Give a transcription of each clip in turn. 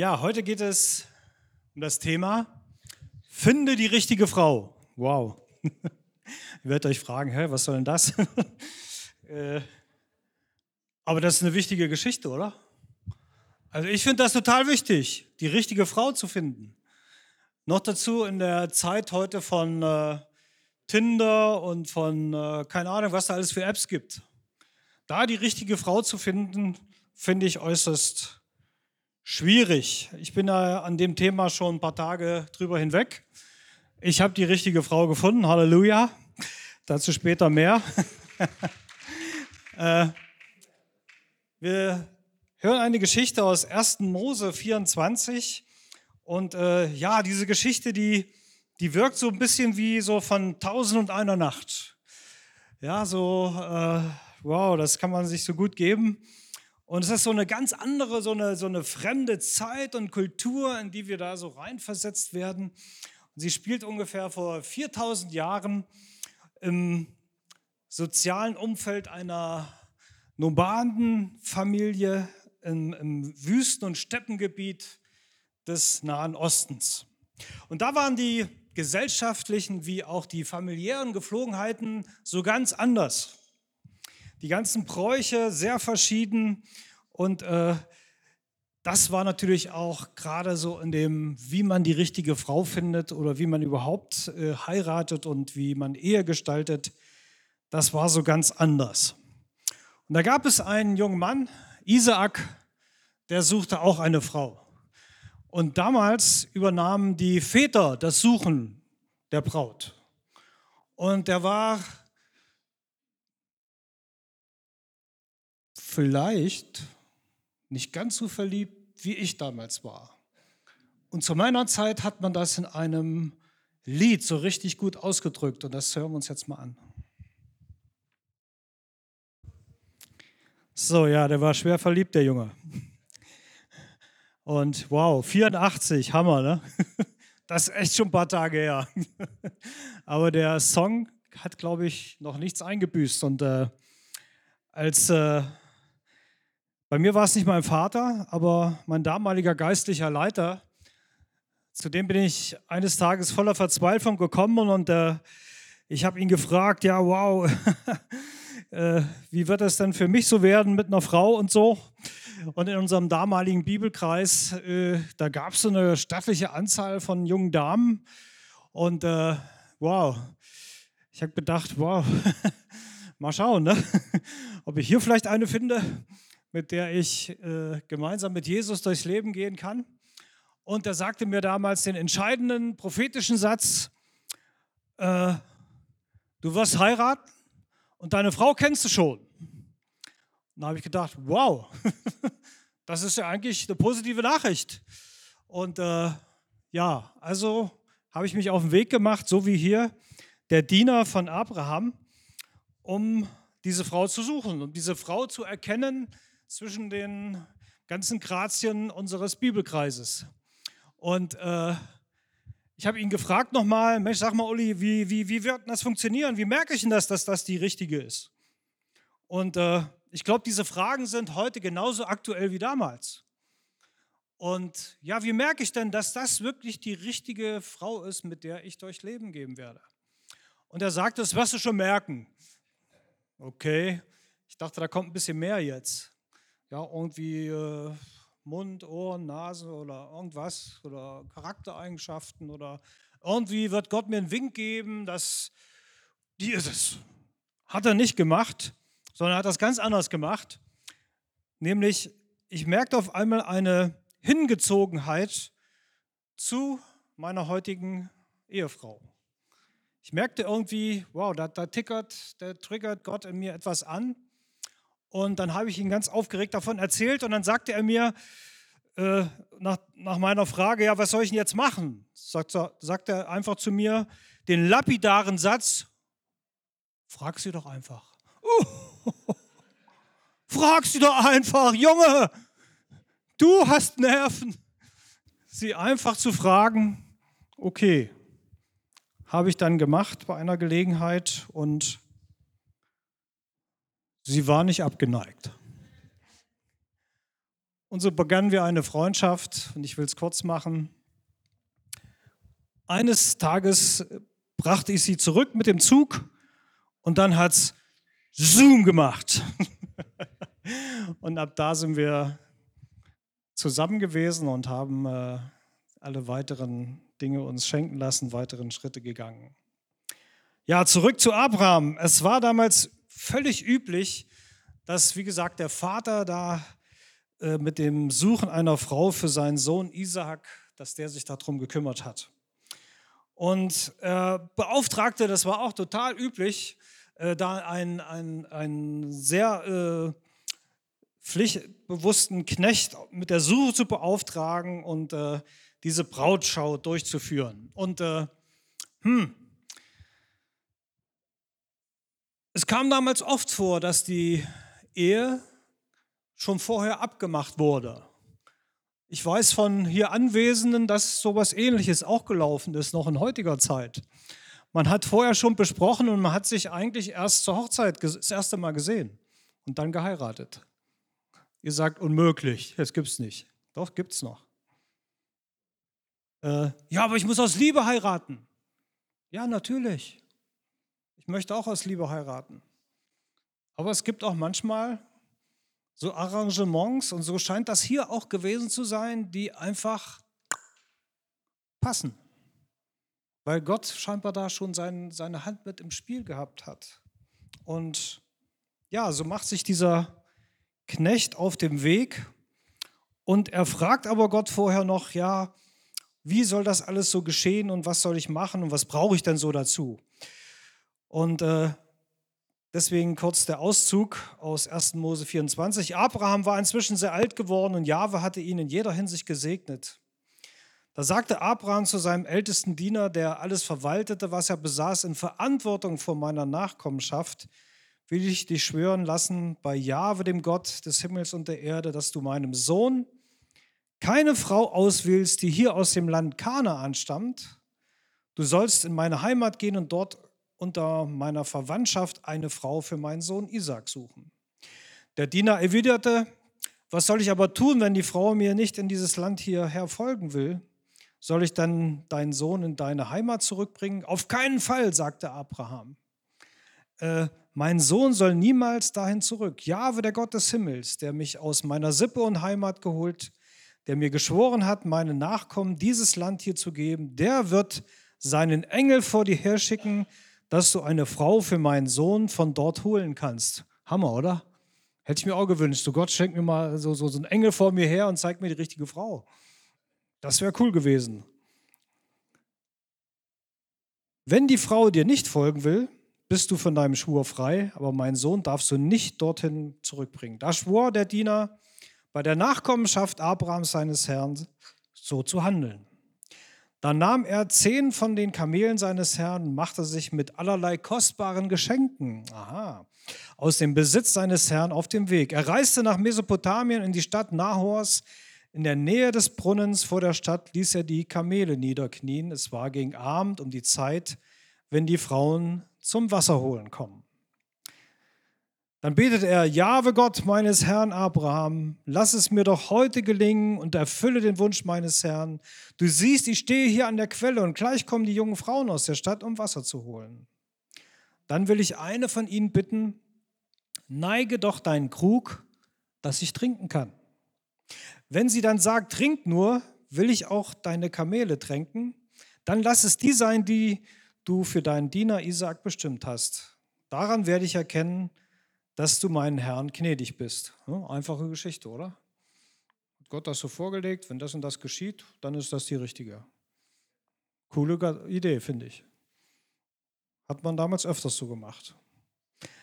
Ja, heute geht es um das Thema Finde die richtige Frau. Wow. Ihr werdet euch fragen, hä, was soll denn das? Äh, aber das ist eine wichtige Geschichte, oder? Also ich finde das total wichtig, die richtige Frau zu finden. Noch dazu in der Zeit heute von äh, Tinder und von, äh, keine Ahnung, was da alles für Apps gibt. Da die richtige Frau zu finden, finde ich äußerst schwierig. Ich bin da an dem Thema schon ein paar Tage drüber hinweg. Ich habe die richtige Frau gefunden, Halleluja. Dazu später mehr. äh, wir hören eine Geschichte aus 1. Mose 24. Und äh, ja, diese Geschichte, die, die wirkt so ein bisschen wie so von Tausend und einer Nacht. Ja, so, äh, wow, das kann man sich so gut geben. Und es ist so eine ganz andere, so eine, so eine fremde Zeit und Kultur, in die wir da so reinversetzt werden. Und sie spielt ungefähr vor 4000 Jahren im sozialen Umfeld einer Nomadenfamilie im, im Wüsten- und Steppengebiet des Nahen Ostens. Und da waren die gesellschaftlichen wie auch die familiären Geflogenheiten so ganz anders die ganzen Bräuche sehr verschieden. Und äh, das war natürlich auch gerade so in dem, wie man die richtige Frau findet oder wie man überhaupt äh, heiratet und wie man Ehe gestaltet. Das war so ganz anders. Und da gab es einen jungen Mann, Isaak, der suchte auch eine Frau. Und damals übernahmen die Väter das Suchen der Braut. Und der war vielleicht nicht ganz so verliebt, wie ich damals war. Und zu meiner Zeit hat man das in einem Lied so richtig gut ausgedrückt und das hören wir uns jetzt mal an. So, ja, der war schwer verliebt, der Junge. Und wow, 84, Hammer, ne? Das ist echt schon ein paar Tage her. Aber der Song hat, glaube ich, noch nichts eingebüßt. Und äh, als äh, bei mir war es nicht mein Vater, aber mein damaliger geistlicher Leiter. Zu dem bin ich eines Tages voller Verzweiflung gekommen und äh, ich habe ihn gefragt, ja, wow, äh, wie wird es denn für mich so werden mit einer Frau und so? Und in unserem damaligen Bibelkreis, äh, da gab es so eine stattliche Anzahl von jungen Damen und äh, wow, ich habe gedacht, wow, mal schauen, ne? ob ich hier vielleicht eine finde mit der ich äh, gemeinsam mit Jesus durchs Leben gehen kann. Und er sagte mir damals den entscheidenden prophetischen Satz, äh, du wirst heiraten und deine Frau kennst du schon. Und da habe ich gedacht, wow, das ist ja eigentlich eine positive Nachricht. Und äh, ja, also habe ich mich auf den Weg gemacht, so wie hier der Diener von Abraham, um diese Frau zu suchen, um diese Frau zu erkennen, zwischen den ganzen Grazien unseres Bibelkreises. Und äh, ich habe ihn gefragt nochmal, Mensch, sag mal, Uli, wie, wie, wie wird das funktionieren? Wie merke ich denn das, dass das die richtige ist? Und äh, ich glaube, diese Fragen sind heute genauso aktuell wie damals. Und ja, wie merke ich denn, dass das wirklich die richtige Frau ist, mit der ich durch Leben gehen werde? Und er sagte, das wirst du schon merken. Okay, ich dachte, da kommt ein bisschen mehr jetzt ja, irgendwie äh, Mund, Ohren, Nase oder irgendwas oder Charaktereigenschaften oder irgendwie wird Gott mir einen Wink geben, dass die ist es. Hat er nicht gemacht, sondern hat das ganz anders gemacht. Nämlich, ich merkte auf einmal eine Hingezogenheit zu meiner heutigen Ehefrau. Ich merkte irgendwie, wow, da, da tickert, da triggert Gott in mir etwas an. Und dann habe ich ihn ganz aufgeregt davon erzählt und dann sagte er mir äh, nach, nach, meiner Frage, ja, was soll ich denn jetzt machen? Sagt, sagt er einfach zu mir den lapidaren Satz, frag sie doch einfach. Uh, frag sie doch einfach, Junge, du hast Nerven. Sie einfach zu fragen, okay, habe ich dann gemacht bei einer Gelegenheit und Sie war nicht abgeneigt. Und so begannen wir eine Freundschaft und ich will es kurz machen. Eines Tages brachte ich sie zurück mit dem Zug und dann hat es Zoom gemacht. und ab da sind wir zusammen gewesen und haben äh, alle weiteren Dinge uns schenken lassen, weiteren Schritte gegangen. Ja, zurück zu Abraham. Es war damals völlig üblich, dass, wie gesagt, der Vater da äh, mit dem Suchen einer Frau für seinen Sohn Isaak, dass der sich darum gekümmert hat. Und äh, beauftragte, das war auch total üblich, äh, da einen, einen, sehr äh, pflichtbewussten Knecht mit der Suche zu beauftragen und äh, diese Brautschau durchzuführen. Und äh, hm, es kam damals oft vor, dass die Ehe schon vorher abgemacht wurde. Ich weiß von hier Anwesenden, dass sowas ähnliches auch gelaufen ist, noch in heutiger Zeit. Man hat vorher schon besprochen und man hat sich eigentlich erst zur Hochzeit das erste Mal gesehen und dann geheiratet. Ihr sagt unmöglich, das es nicht. Doch, gibt es noch. Äh, ja, aber ich muss aus Liebe heiraten. Ja, natürlich. Ich möchte auch aus Liebe heiraten. Aber es gibt auch manchmal so Arrangements und so scheint das hier auch gewesen zu sein, die einfach passen. Weil Gott scheinbar da schon sein, seine Hand mit im Spiel gehabt hat. Und ja, so macht sich dieser Knecht auf dem Weg und er fragt aber Gott vorher noch, ja, wie soll das alles so geschehen und was soll ich machen und was brauche ich denn so dazu? Und äh, Deswegen kurz der Auszug aus 1. Mose 24. Abraham war inzwischen sehr alt geworden und Jahwe hatte ihn in jeder Hinsicht gesegnet. Da sagte Abraham zu seinem ältesten Diener, der alles verwaltete, was er besaß, in Verantwortung vor meiner Nachkommenschaft, will ich dich schwören lassen, bei Jahwe, dem Gott des Himmels und der Erde, dass du meinem Sohn keine Frau auswählst, die hier aus dem Land Kanaan stammt. Du sollst in meine Heimat gehen und dort unter meiner Verwandtschaft eine Frau für meinen Sohn Isaac suchen. Der Diener erwiderte, was soll ich aber tun, wenn die Frau mir nicht in dieses Land hierher folgen will? Soll ich dann deinen Sohn in deine Heimat zurückbringen? Auf keinen Fall, sagte Abraham. Äh, mein Sohn soll niemals dahin zurück. Jahwe, der Gott des Himmels, der mich aus meiner Sippe und Heimat geholt, der mir geschworen hat, meinen Nachkommen dieses Land hier zu geben, der wird seinen Engel vor dir herschicken, dass du eine Frau für meinen Sohn von dort holen kannst. Hammer, oder? Hätte ich mir auch gewünscht. So Gott schenkt mir mal so, so, so einen Engel vor mir her und zeigt mir die richtige Frau. Das wäre cool gewesen. Wenn die Frau dir nicht folgen will, bist du von deinem Schwur frei, aber meinen Sohn darfst du nicht dorthin zurückbringen. Da schwor der Diener bei der Nachkommenschaft Abrahams seines Herrn so zu handeln. Dann nahm er zehn von den Kamelen seines Herrn und machte sich mit allerlei kostbaren Geschenken aha, aus dem Besitz seines Herrn auf dem Weg. Er reiste nach Mesopotamien in die Stadt Nahors. In der Nähe des Brunnens vor der Stadt ließ er die Kamele niederknien. Es war gegen Abend um die Zeit, wenn die Frauen zum Wasser holen kommen. Dann betet er, Jahwe Gott meines Herrn Abraham, lass es mir doch heute gelingen und erfülle den Wunsch meines Herrn. Du siehst, ich stehe hier an der Quelle und gleich kommen die jungen Frauen aus der Stadt, um Wasser zu holen. Dann will ich eine von ihnen bitten, neige doch deinen Krug, dass ich trinken kann. Wenn sie dann sagt, trink nur, will ich auch deine Kamele tränken, dann lass es die sein, die du für deinen Diener Isaac bestimmt hast. Daran werde ich erkennen, dass du meinen Herrn gnädig bist. Einfache Geschichte, oder? Hat Gott das so vorgelegt, wenn das und das geschieht, dann ist das die richtige. Coole Idee, finde ich. Hat man damals öfters so gemacht.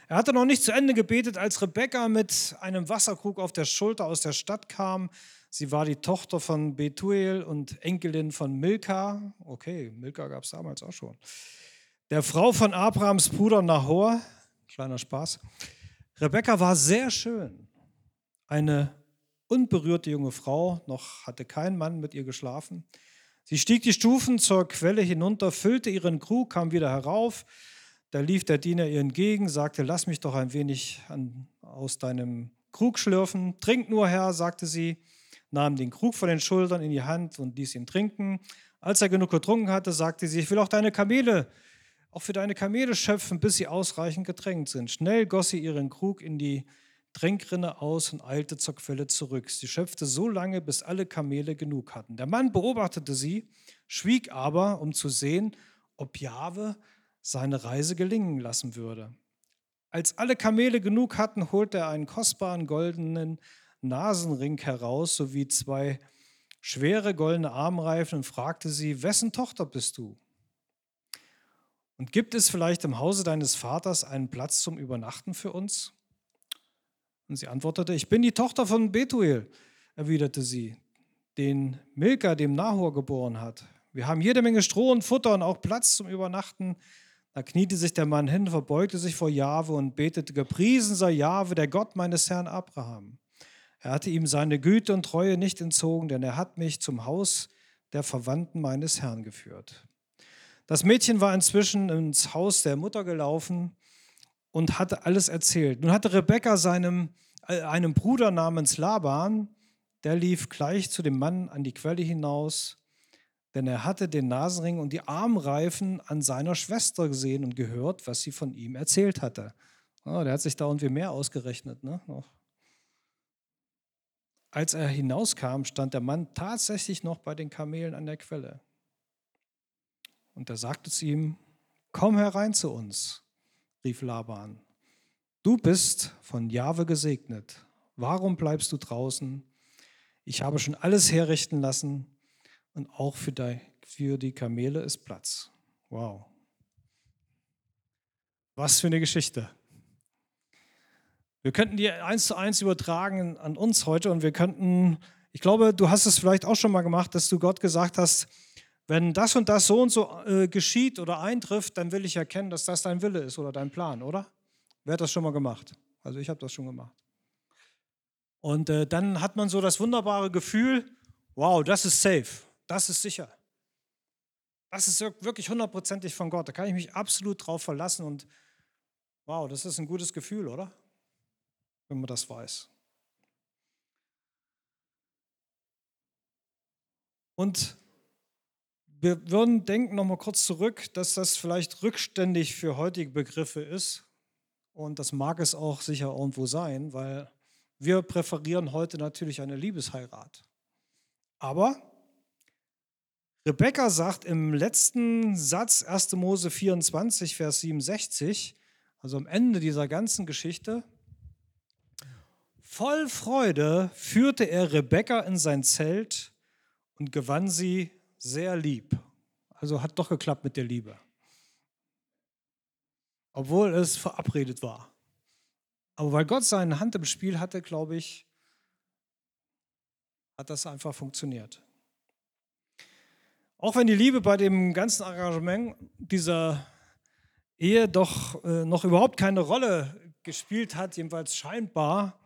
Er hatte noch nicht zu Ende gebetet, als Rebekka mit einem Wasserkrug auf der Schulter aus der Stadt kam. Sie war die Tochter von Betuel und Enkelin von Milka. Okay, Milka gab es damals auch schon. Der Frau von Abrahams Bruder Nahor. Kleiner Spaß. Rebecca war sehr schön. Eine unberührte junge Frau, noch hatte kein Mann mit ihr geschlafen. Sie stieg die Stufen zur Quelle hinunter, füllte ihren Krug, kam wieder herauf. Da lief der Diener ihr entgegen, sagte, lass mich doch ein wenig an, aus deinem Krug schlürfen. Trink nur, Herr, sagte sie. nahm den Krug von den Schultern in die Hand und ließ ihn trinken. Als er genug getrunken hatte, sagte sie, ich will auch deine Kamele, auch für deine Kamele schöpfen, bis sie ausreichend getränkt sind. Schnell goss sie ihren Krug in die Tränkrinne aus und eilte zur Quelle zurück. Sie schöpfte so lange, bis alle Kamele genug hatten. Der Mann beobachtete sie, schwieg aber, um zu sehen, ob Jahwe seine Reise gelingen lassen würde. Als alle Kamele genug hatten, holte er einen kostbaren goldenen Nasenring heraus sowie zwei schwere goldene Armreifen und fragte sie, wessen Tochter bist du? Und gibt es vielleicht im Hause deines Vaters einen Platz zum Übernachten für uns? Und sie antwortete, ich bin die Tochter von Betuel, erwiderte sie, den Milka dem Nahor geboren hat. Wir haben jede Menge Stroh und Futter und auch Platz zum Übernachten. Da kniete sich der Mann hin, verbeugte sich vor Jahwe und betete, gepriesen sei Jahwe, der Gott meines Herrn Abraham. Er hatte ihm seine Güte und Treue nicht entzogen, denn er hat mich zum Haus der Verwandten meines Herrn geführt. Das Mädchen war inzwischen ins Haus der Mutter gelaufen und hatte alles erzählt. Nun hatte Rebekka seinem äh, einem Bruder namens Laban, der lief gleich zu dem Mann an die Quelle hinaus, denn er hatte den Nasenring und die Armreifen an seiner Schwester gesehen und gehört, was sie von ihm erzählt hatte. Oh, der hat sich da irgendwie mehr ausgerechnet. Ne? Als er hinauskam, stand der Mann tatsächlich noch bei den Kamelen an der Quelle. Und er sagte zu ihm, komm herein zu uns rief Laban. Du bist von Jahwe gesegnet. Warum bleibst du draußen? Ich habe schon alles herrichten lassen und auch für die, für die Kamele ist Platz. Wow. Was für eine Geschichte. Wir könnten die eins zu eins übertragen an uns heute und wir könnten, ich glaube, du hast es vielleicht auch schon mal gemacht, dass du Gott gesagt hast, wenn das und das so und so äh, geschieht oder eintrifft, dann will ich erkennen, dass das dein Wille ist oder dein Plan, oder? Wer hat das schon mal gemacht? Also ich habe das schon gemacht. Und äh, dann hat man so das wunderbare Gefühl, wow, das ist safe, das ist sicher. Das ist wirklich hundertprozentig von Gott. Da kann ich mich absolut drauf verlassen und wow, das ist ein gutes Gefühl, oder? Wenn man das weiß. Und wir würden denken, nochmal kurz zurück, dass das vielleicht rückständig für heutige Begriffe ist. Und das mag es auch sicher irgendwo sein, weil wir präferieren heute natürlich eine Liebesheirat. Aber Rebekka sagt im letzten Satz 1. Mose 24, Vers 67, also am Ende dieser ganzen Geschichte, voll Freude führte er Rebekka in sein Zelt und gewann sie sehr lieb. Also hat doch geklappt mit der Liebe. Obwohl es verabredet war. Aber weil Gott seine Hand im Spiel hatte, glaube ich, hat das einfach funktioniert. Auch wenn die Liebe bei dem ganzen Arrangement dieser Ehe doch äh, noch überhaupt keine Rolle gespielt hat, jedenfalls scheinbar,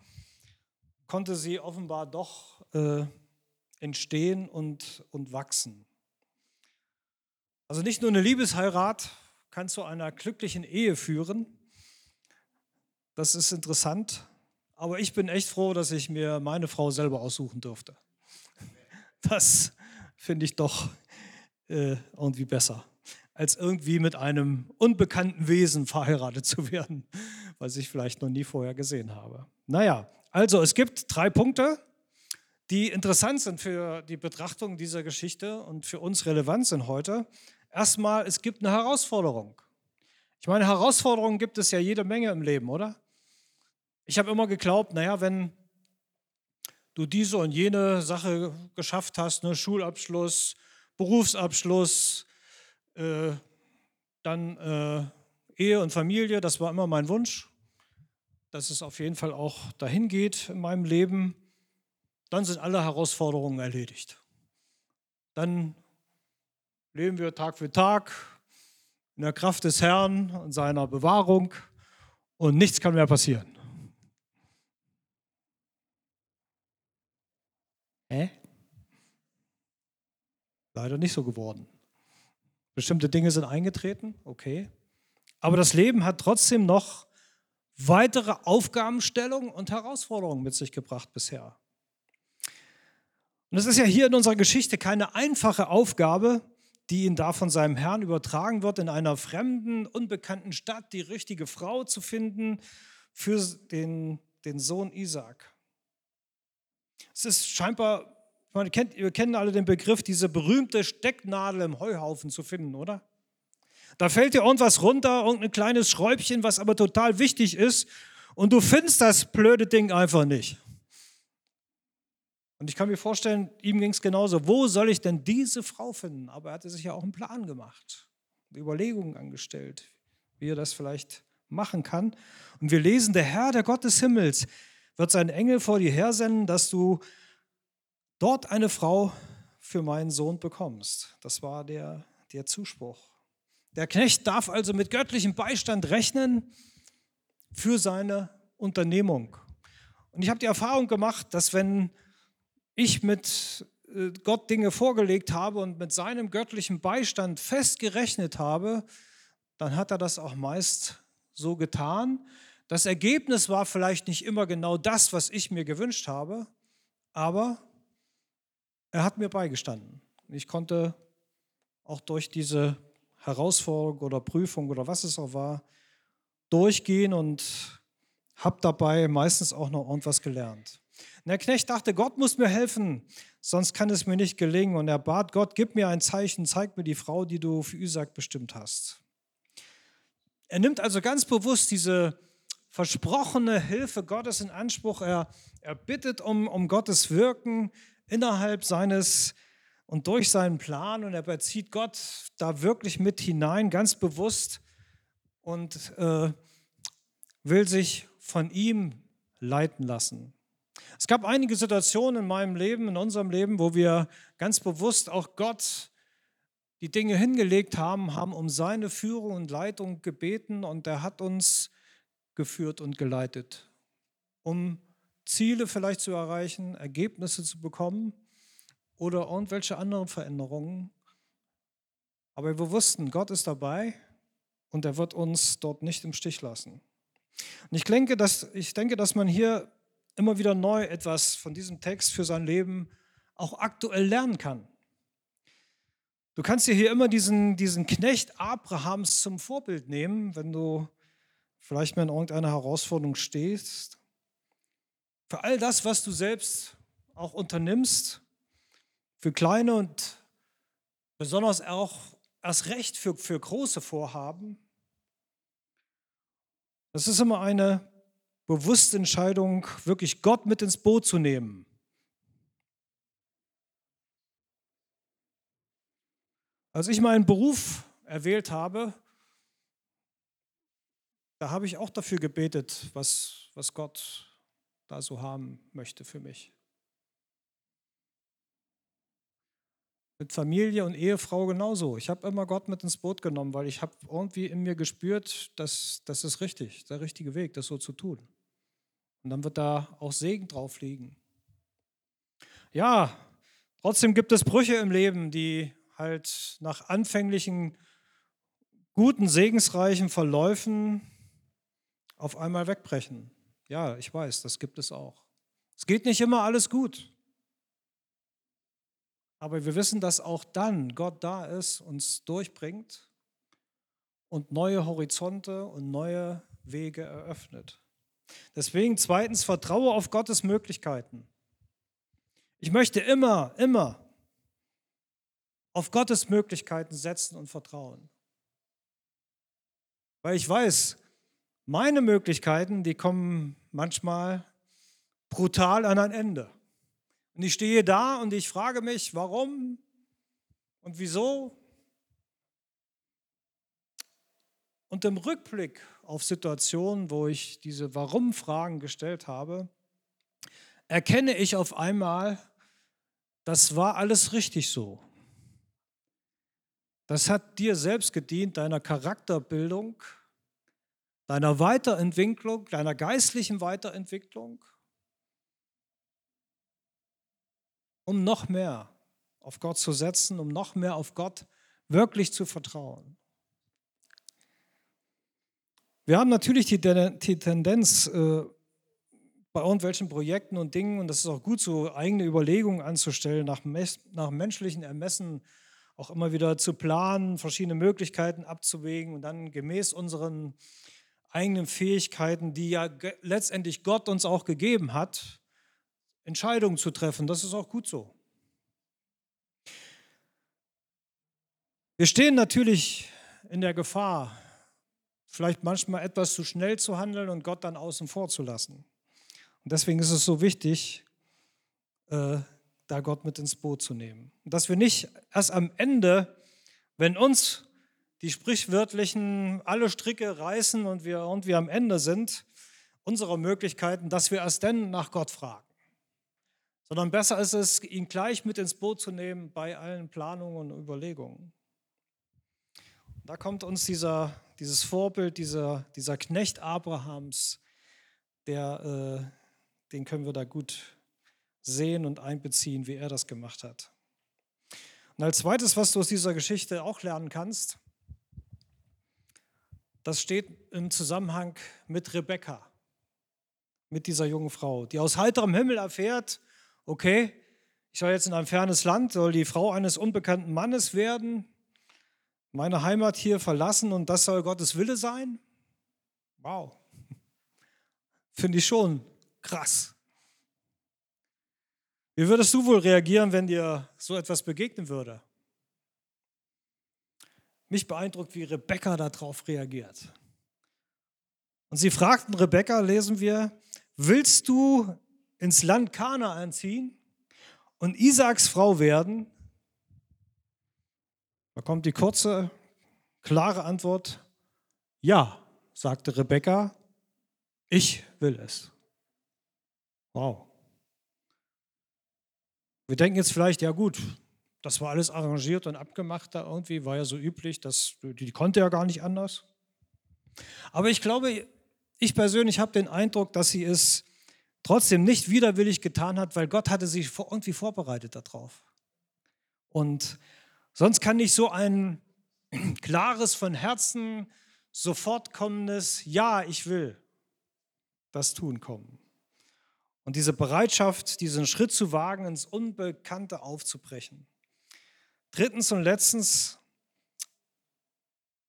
konnte sie offenbar doch äh, entstehen und, und wachsen. Also nicht nur eine Liebesheirat kann zu einer glücklichen Ehe führen. Das ist interessant. Aber ich bin echt froh, dass ich mir meine Frau selber aussuchen durfte. Das finde ich doch äh, irgendwie besser, als irgendwie mit einem unbekannten Wesen verheiratet zu werden, was ich vielleicht noch nie vorher gesehen habe. Naja, also es gibt drei Punkte, die interessant sind für die Betrachtung dieser Geschichte und für uns relevant sind heute. Erstmal, es gibt eine Herausforderung. Ich meine, Herausforderungen gibt es ja jede Menge im Leben, oder? Ich habe immer geglaubt, naja, wenn du diese und jene Sache geschafft hast, ne, Schulabschluss, Berufsabschluss, äh, dann äh, Ehe und Familie, das war immer mein Wunsch, dass es auf jeden Fall auch dahin geht in meinem Leben dann sind alle Herausforderungen erledigt. Dann leben wir Tag für Tag in der Kraft des Herrn und seiner Bewahrung und nichts kann mehr passieren. Hä? Leider nicht so geworden. Bestimmte Dinge sind eingetreten, okay. Aber das Leben hat trotzdem noch weitere Aufgabenstellungen und Herausforderungen mit sich gebracht bisher. Und es ist ja hier in unserer Geschichte keine einfache Aufgabe, die ihn da von seinem Herrn übertragen wird, in einer fremden, unbekannten Stadt die richtige Frau zu finden für den, den Sohn Isaac. Es ist scheinbar, man kennt, wir kennen alle den Begriff, diese berühmte Stecknadel im Heuhaufen zu finden, oder? Da fällt dir irgendwas runter, irgendein kleines Schräubchen, was aber total wichtig ist, und du findest das blöde Ding einfach nicht. Und ich kann mir vorstellen, ihm ging es genauso. Wo soll ich denn diese Frau finden? Aber er hatte sich ja auch einen Plan gemacht, Überlegungen angestellt, wie er das vielleicht machen kann. Und wir lesen, der Herr, der Gott des Himmels, wird seinen Engel vor dir hersenden, dass du dort eine Frau für meinen Sohn bekommst. Das war der, der Zuspruch. Der Knecht darf also mit göttlichem Beistand rechnen für seine Unternehmung. Und ich habe die Erfahrung gemacht, dass wenn ich mit äh, Gott Dinge vorgelegt habe und mit seinem göttlichen Beistand festgerechnet habe, dann hat er das auch meist so getan. Das Ergebnis war vielleicht nicht immer genau das, was ich mir gewünscht habe, aber er hat mir beigestanden. Ich konnte auch durch diese Herausforderung oder Prüfung oder was es auch war, durchgehen und habe dabei meistens auch noch irgendwas gelernt. Der Knecht dachte, Gott muss mir helfen, sonst kann es mir nicht gelingen. Und er bat Gott, gib mir ein Zeichen, zeig mir die Frau, die du für Isaac bestimmt hast. Er nimmt also ganz bewusst diese versprochene Hilfe Gottes in Anspruch. Er, er bittet um, um Gottes Wirken innerhalb seines und durch seinen Plan und er bezieht Gott da wirklich mit hinein, ganz bewusst und äh, will sich von ihm leiten lassen. Es gab einige Situationen in meinem Leben, in unserem Leben, wo wir ganz bewusst auch Gott die Dinge hingelegt haben, haben um seine Führung und Leitung gebeten und er hat uns geführt und geleitet, um Ziele vielleicht zu erreichen, Ergebnisse zu bekommen oder irgendwelche anderen Veränderungen. Aber wir wussten, Gott ist dabei und er wird uns dort nicht im Stich lassen. Und ich denke, dass, ich denke, dass man hier immer wieder neu etwas von diesem Text für sein Leben auch aktuell lernen kann. Du kannst dir hier immer diesen, diesen Knecht Abrahams zum Vorbild nehmen, wenn du vielleicht mal in irgendeiner Herausforderung stehst. Für all das, was du selbst auch unternimmst, für kleine und besonders auch erst recht für, für große Vorhaben. Das ist immer eine bewusste Entscheidung, wirklich Gott mit ins Boot zu nehmen. Als ich meinen Beruf erwählt habe, da habe ich auch dafür gebetet, was, was Gott da so haben möchte für mich. Mit Familie und Ehefrau genauso. Ich habe immer Gott mit ins Boot genommen, weil ich habe irgendwie in mir gespürt, dass das ist richtig, der richtige Weg, das so zu tun. Und dann wird da auch Segen drauf liegen. Ja, trotzdem gibt es Brüche im Leben, die halt nach anfänglichen guten, segensreichen Verläufen auf einmal wegbrechen. Ja, ich weiß, das gibt es auch. Es geht nicht immer alles gut. Aber wir wissen, dass auch dann Gott da ist, uns durchbringt und neue Horizonte und neue Wege eröffnet. Deswegen zweitens, vertraue auf Gottes Möglichkeiten. Ich möchte immer, immer auf Gottes Möglichkeiten setzen und vertrauen. Weil ich weiß, meine Möglichkeiten, die kommen manchmal brutal an ein Ende. Und ich stehe da und ich frage mich, warum und wieso. Und im Rückblick auf Situationen, wo ich diese Warum-Fragen gestellt habe, erkenne ich auf einmal, das war alles richtig so. Das hat dir selbst gedient, deiner Charakterbildung, deiner Weiterentwicklung, deiner geistlichen Weiterentwicklung, um noch mehr auf Gott zu setzen, um noch mehr auf Gott wirklich zu vertrauen. Wir haben natürlich die, die Tendenz, äh, bei irgendwelchen Projekten und Dingen, und das ist auch gut so, eigene Überlegungen anzustellen, nach, nach menschlichen Ermessen auch immer wieder zu planen, verschiedene Möglichkeiten abzuwägen und dann gemäß unseren eigenen Fähigkeiten, die ja letztendlich Gott uns auch gegeben hat, Entscheidungen zu treffen. Das ist auch gut so. Wir stehen natürlich in der Gefahr, vielleicht manchmal etwas zu schnell zu handeln und Gott dann außen vor zu lassen. Und deswegen ist es so wichtig, äh, da Gott mit ins Boot zu nehmen. Und dass wir nicht erst am Ende, wenn uns die sprichwörtlichen alle Stricke reißen und wir irgendwie am Ende sind unserer Möglichkeiten, dass wir erst dann nach Gott fragen. Sondern besser ist es, ihn gleich mit ins Boot zu nehmen bei allen Planungen und Überlegungen. Da kommt uns dieser, dieses Vorbild, dieser, dieser Knecht Abrahams, der, äh, den können wir da gut sehen und einbeziehen, wie er das gemacht hat. Und als zweites, was du aus dieser Geschichte auch lernen kannst, das steht im Zusammenhang mit Rebekka, mit dieser jungen Frau, die aus heiterem Himmel erfährt, okay, ich soll jetzt in ein fernes Land, soll die Frau eines unbekannten Mannes werden, meine Heimat hier verlassen und das soll Gottes Wille sein? Wow. Finde ich schon krass. Wie würdest du wohl reagieren, wenn dir so etwas begegnen würde? Mich beeindruckt, wie Rebekka darauf reagiert. Und sie fragten Rebekka, lesen wir, willst du ins Land Kanaan ziehen und Isaaks Frau werden? Da kommt die kurze, klare Antwort, ja, sagte Rebekka, ich will es. Wow. Wir denken jetzt vielleicht, ja gut, das war alles arrangiert und abgemacht da irgendwie, war ja so üblich, dass, die konnte ja gar nicht anders. Aber ich glaube, ich persönlich habe den Eindruck, dass sie es trotzdem nicht widerwillig getan hat, weil Gott hatte sie irgendwie vorbereitet darauf. Und sonst kann nicht so ein klares, von Herzen sofort kommendes Ja, ich will das tun kommen. Und diese Bereitschaft, diesen Schritt zu wagen, ins Unbekannte aufzubrechen. Drittens und letztens,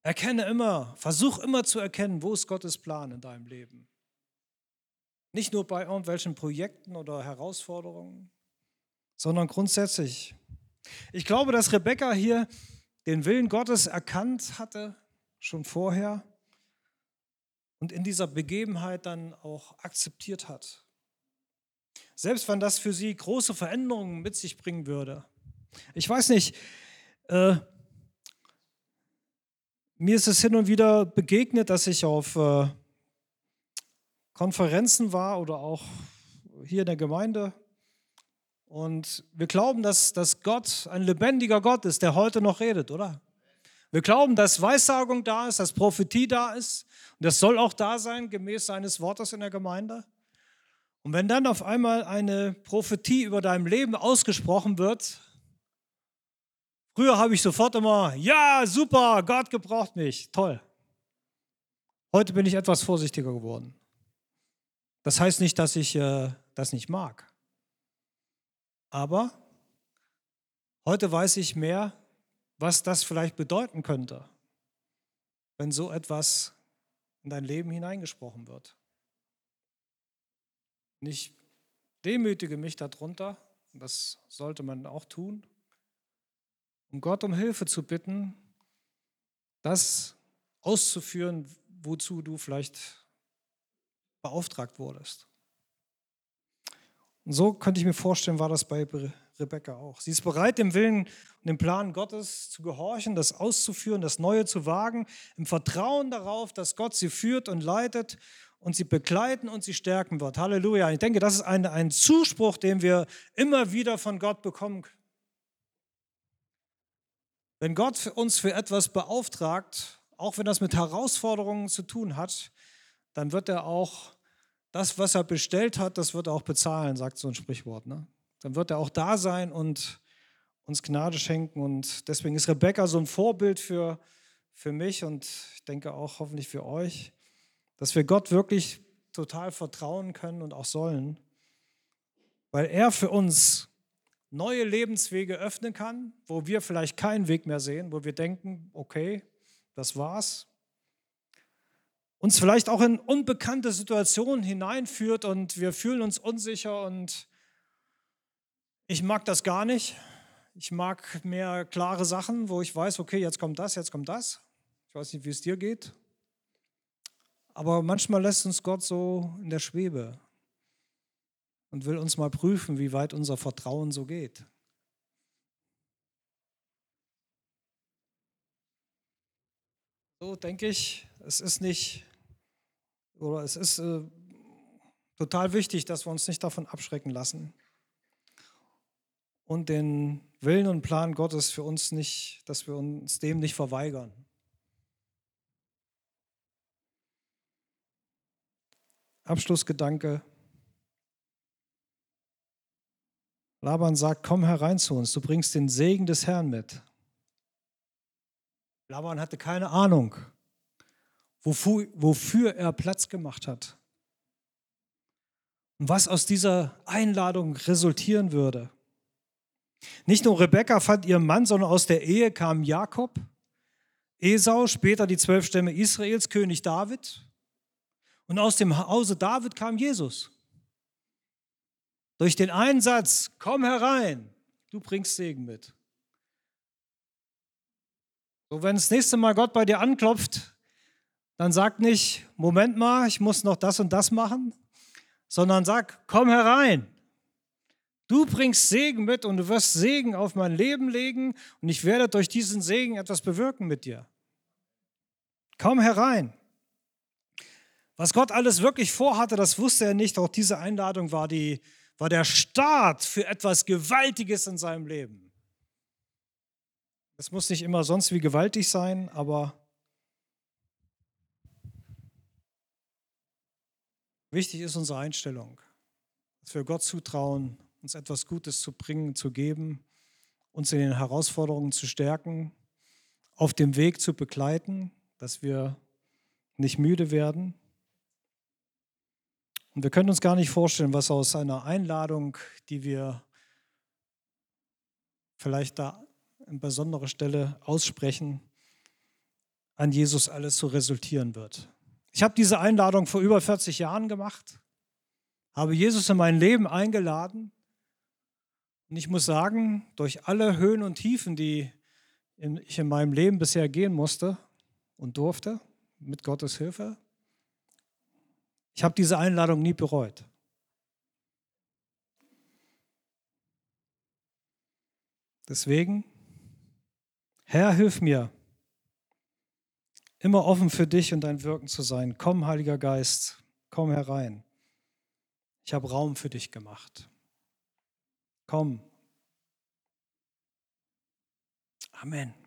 erkenne immer, versuch immer zu erkennen, wo ist Gottes Plan in deinem Leben. Nicht nur bei irgendwelchen Projekten oder Herausforderungen, sondern grundsätzlich. Ich glaube, dass Rebecca hier den Willen Gottes erkannt hatte, schon vorher, und in dieser Begebenheit dann auch akzeptiert hat. Selbst wenn das für sie große Veränderungen mit sich bringen würde. Ich weiß nicht, äh, mir ist es hin und wieder begegnet, dass ich auf äh, Konferenzen war oder auch hier in der Gemeinde. Und wir glauben, dass, dass Gott ein lebendiger Gott ist, der heute noch redet, oder? Wir glauben, dass Weissagung da ist, dass Prophetie da ist. Und das soll auch da sein, gemäß seines Wortes in der Gemeinde. Und wenn dann auf einmal eine Prophetie über dein Leben ausgesprochen wird, früher habe ich sofort immer, ja, super, Gott gebraucht mich, toll. Heute bin ich etwas vorsichtiger geworden. Das heißt nicht, dass ich äh, das nicht mag. Aber heute weiß ich mehr, was das vielleicht bedeuten könnte, wenn so etwas in dein Leben hineingesprochen wird. Und ich demütige mich darunter, das sollte man auch tun, um Gott um Hilfe zu bitten, das auszuführen, wozu du vielleicht beauftragt wurdest. Und so könnte ich mir vorstellen, war das bei Rebecca auch. Sie ist bereit, dem Willen und dem Plan Gottes zu gehorchen, das auszuführen, das Neue zu wagen, im Vertrauen darauf, dass Gott sie führt und leitet und sie begleiten und sie stärken wird. Halleluja. Ich denke, das ist ein, ein Zuspruch, den wir immer wieder von Gott bekommen. Wenn Gott uns für etwas beauftragt, auch wenn das mit Herausforderungen zu tun hat, dann wird er auch das, was er bestellt hat, das wird er auch bezahlen, sagt so ein Sprichwort. Ne? Dann wird er auch da sein und uns Gnade schenken. Und deswegen ist Rebecca so ein Vorbild für, für mich und ich denke auch hoffentlich für euch dass wir Gott wirklich total vertrauen können und auch sollen, weil er für uns neue Lebenswege öffnen kann, wo wir vielleicht keinen Weg mehr sehen, wo wir denken, okay, das war's. Uns vielleicht auch in unbekannte Situationen hineinführt und wir fühlen uns unsicher und ich mag das gar nicht. Ich mag mehr klare Sachen, wo ich weiß, okay, jetzt kommt das, jetzt kommt das. Ich weiß nicht, wie es dir geht. Aber manchmal lässt uns Gott so in der Schwebe und will uns mal prüfen, wie weit unser Vertrauen so geht. So denke ich, es ist nicht, oder es ist äh, total wichtig, dass wir uns nicht davon abschrecken lassen und den Willen und Plan Gottes für uns nicht, dass wir uns dem nicht verweigern. Abschlussgedanke. Laban sagt, komm herein zu uns, du bringst den Segen des Herrn mit. Laban hatte keine Ahnung, wofür, wofür er Platz gemacht hat. Und was aus dieser Einladung resultieren würde. Nicht nur Rebekka fand ihren Mann, sondern aus der Ehe kam Jakob, Esau, später die zwölf Stämme Israels, König David. Und aus dem Hause David kam Jesus. Durch den Einsatz, komm herein, du bringst Segen mit. So, wenn das nächste Mal Gott bei dir anklopft, dann sag nicht, Moment mal, ich muss noch das und das machen, sondern sag, komm herein. Du bringst Segen mit und du wirst Segen auf mein Leben legen und ich werde durch diesen Segen etwas bewirken mit dir. Komm herein. Was Gott alles wirklich vorhatte, das wusste er nicht. Auch diese Einladung war, die, war der Start für etwas Gewaltiges in seinem Leben. Es muss nicht immer sonst wie gewaltig sein, aber wichtig ist unsere Einstellung, dass wir Gott zutrauen, uns etwas Gutes zu bringen, zu geben, uns in den Herausforderungen zu stärken, auf dem Weg zu begleiten, dass wir nicht müde werden. Und wir können uns gar nicht vorstellen, was aus einer Einladung, die wir vielleicht da an besonderer Stelle aussprechen, an Jesus alles so resultieren wird. Ich habe diese Einladung vor über 40 Jahren gemacht, habe Jesus in mein Leben eingeladen und ich muss sagen, durch alle Höhen und Tiefen, die ich in meinem Leben bisher gehen musste und durfte, mit Gottes Hilfe, ich habe diese Einladung nie bereut. Deswegen Herr, hilf mir, immer offen für dich und dein Wirken zu sein. Komm, Heiliger Geist, komm herein. Ich habe Raum für dich gemacht. Komm. Amen.